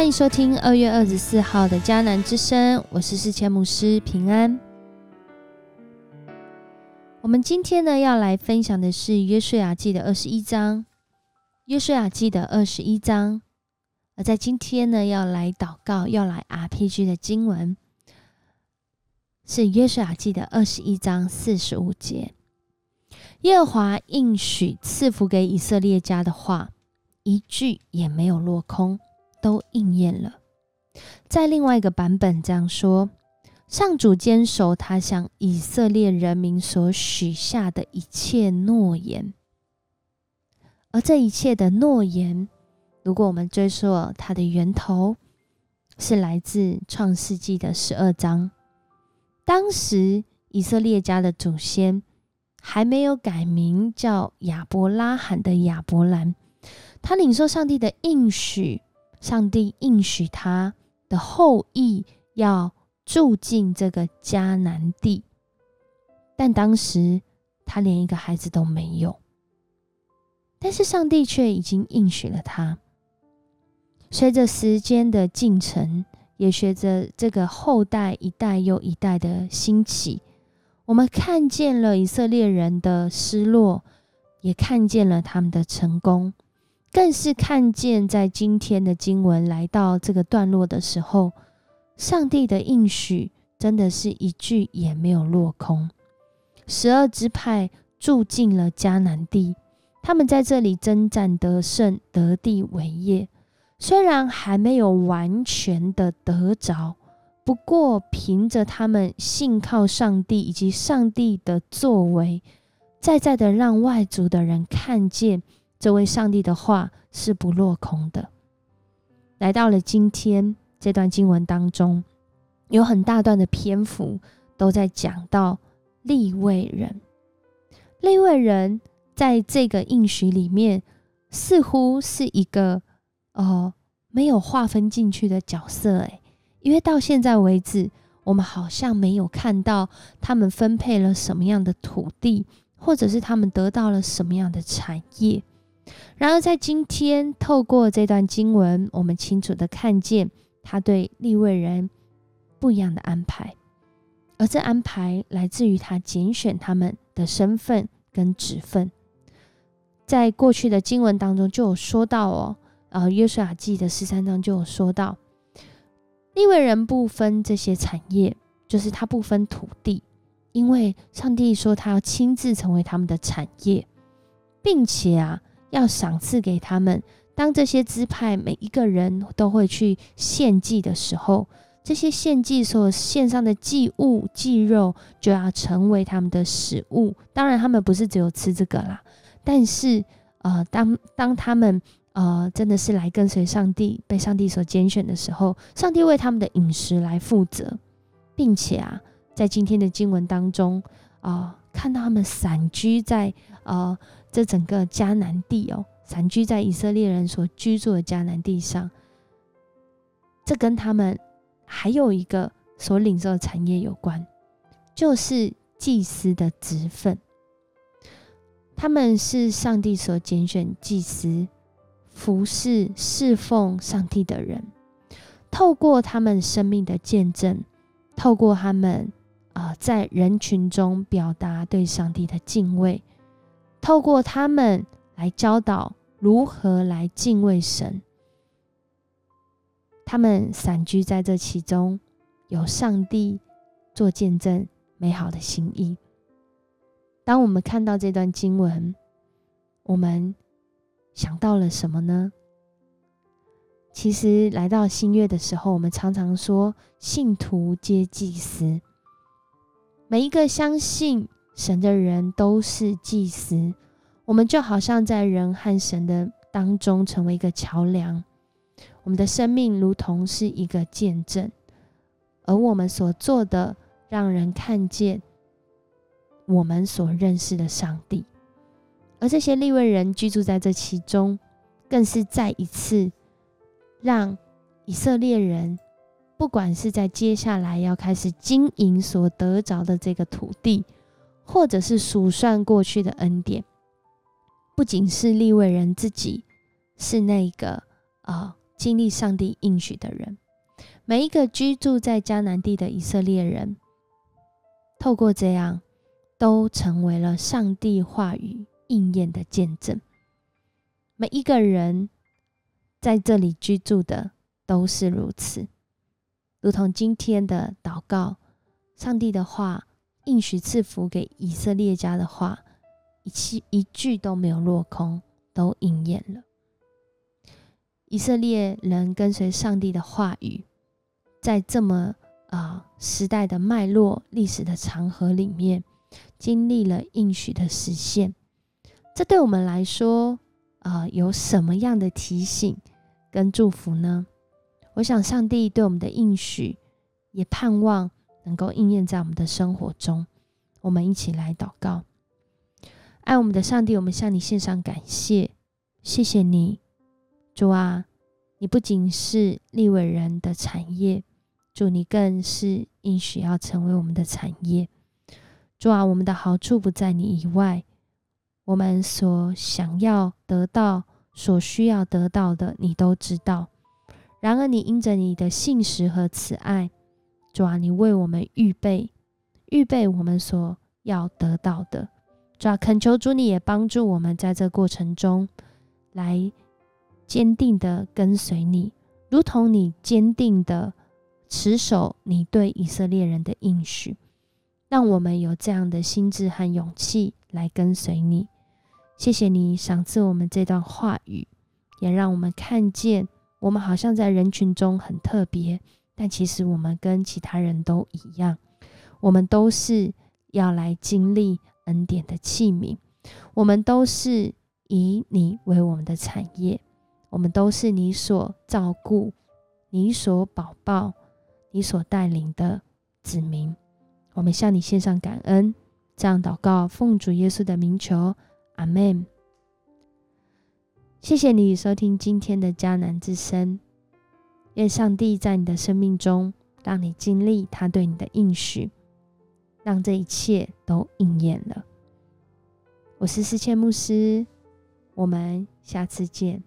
欢迎收听二月二十四号的迦南之声，我是世谦牧师平安。我们今天呢要来分享的是约书亚记的二十一章，约书亚记的二十一章。而在今天呢要来祷告、要来 RPG 的经文是约书亚记的二十一章四十五节。耶和华应许赐福给以色列家的话，一句也没有落空。都应验了。在另外一个版本这样说：上主坚守他向以色列人民所许下的一切诺言，而这一切的诺言，如果我们追溯它的源头，是来自创世纪的十二章。当时以色列家的祖先还没有改名叫亚伯拉罕的亚伯兰，他领受上帝的应许。上帝应许他的后裔要住进这个迦南地，但当时他连一个孩子都没有。但是上帝却已经应许了他。随着时间的进程，也随着这个后代一代又一代的兴起，我们看见了以色列人的失落，也看见了他们的成功。更是看见，在今天的经文来到这个段落的时候，上帝的应许真的是一句也没有落空。十二支派住进了迦南地，他们在这里征战得胜，得地为业。虽然还没有完全的得着，不过凭着他们信靠上帝以及上帝的作为，再再的让外族的人看见。这位上帝的话是不落空的。来到了今天这段经文当中，有很大段的篇幅都在讲到立位人。立位人在这个应许里面，似乎是一个呃没有划分进去的角色。诶，因为到现在为止，我们好像没有看到他们分配了什么样的土地，或者是他们得到了什么样的产业。然而，在今天透过这段经文，我们清楚的看见他对立位人不一样的安排，而这安排来自于他拣选他们的身份跟职分。在过去的经文当中就有说到哦，呃，约书亚记的十三章就有说到，立位人不分这些产业，就是他不分土地，因为上帝说他要亲自成为他们的产业，并且啊。要赏赐给他们。当这些支派每一个人都会去献祭的时候，这些献祭所献上的祭物、祭肉就要成为他们的食物。当然，他们不是只有吃这个啦。但是，呃，当当他们呃真的是来跟随上帝、被上帝所拣选的时候，上帝为他们的饮食来负责，并且啊，在今天的经文当中啊，看到他们散居在呃。这整个迦南地哦，散居在以色列人所居住的迦南地上，这跟他们还有一个所领受的产业有关，就是祭司的职分。他们是上帝所拣选祭司，服侍侍奉上帝的人，透过他们生命的见证，透过他们啊，在人群中表达对上帝的敬畏。透过他们来教导如何来敬畏神，他们散居在这其中，有上帝做见证美好的心意。当我们看到这段经文，我们想到了什么呢？其实来到新月的时候，我们常常说信徒皆祭司，每一个相信。神的人都是祭司，我们就好像在人和神的当中成为一个桥梁。我们的生命如同是一个见证，而我们所做的，让人看见我们所认识的上帝。而这些利未人居住在这其中，更是再一次让以色列人，不管是在接下来要开始经营所得着的这个土地。或者是数算过去的恩典，不仅是利未人自己是那个啊经历上帝应许的人，每一个居住在迦南地的以色列人，透过这样，都成为了上帝话语应验的见证。每一个人在这里居住的都是如此，如同今天的祷告，上帝的话应许赐福给以色列家的话，一气一句都没有落空，都应验了。以色列人跟随上帝的话语，在这么啊时代的脉络、历史的长河里面，经历了应许的实现。这对我们来说，啊，有什么样的提醒跟祝福呢？我想，上帝对我们的应许，也盼望能够应验在我们的生活中。我们一起来祷告，爱我们的上帝，我们向你献上感谢，谢谢你。主啊，你不仅是立伟人的产业，主你更是应许要成为我们的产业。主啊，我们的好处不在你以外，我们所想要得到、所需要得到的，你都知道。然而，你因着你的信实和慈爱，主啊，你为我们预备、预备我们所要得到的。主啊，恳求主你也帮助我们在这过程中来。坚定的跟随你，如同你坚定的持守你对以色列人的应许，让我们有这样的心智和勇气来跟随你。谢谢你赏赐我们这段话语，也让我们看见我们好像在人群中很特别，但其实我们跟其他人都一样，我们都是要来经历恩典的器皿，我们都是以你为我们的产业。我们都是你所照顾、你所保抱、你所带领的子民。我们向你献上感恩，这样祷告，奉主耶稣的名求，阿门。谢谢你收听今天的迦南之声。愿上帝在你的生命中，让你经历他对你的应许，让这一切都应验了。我是思谦牧师，我们下次见。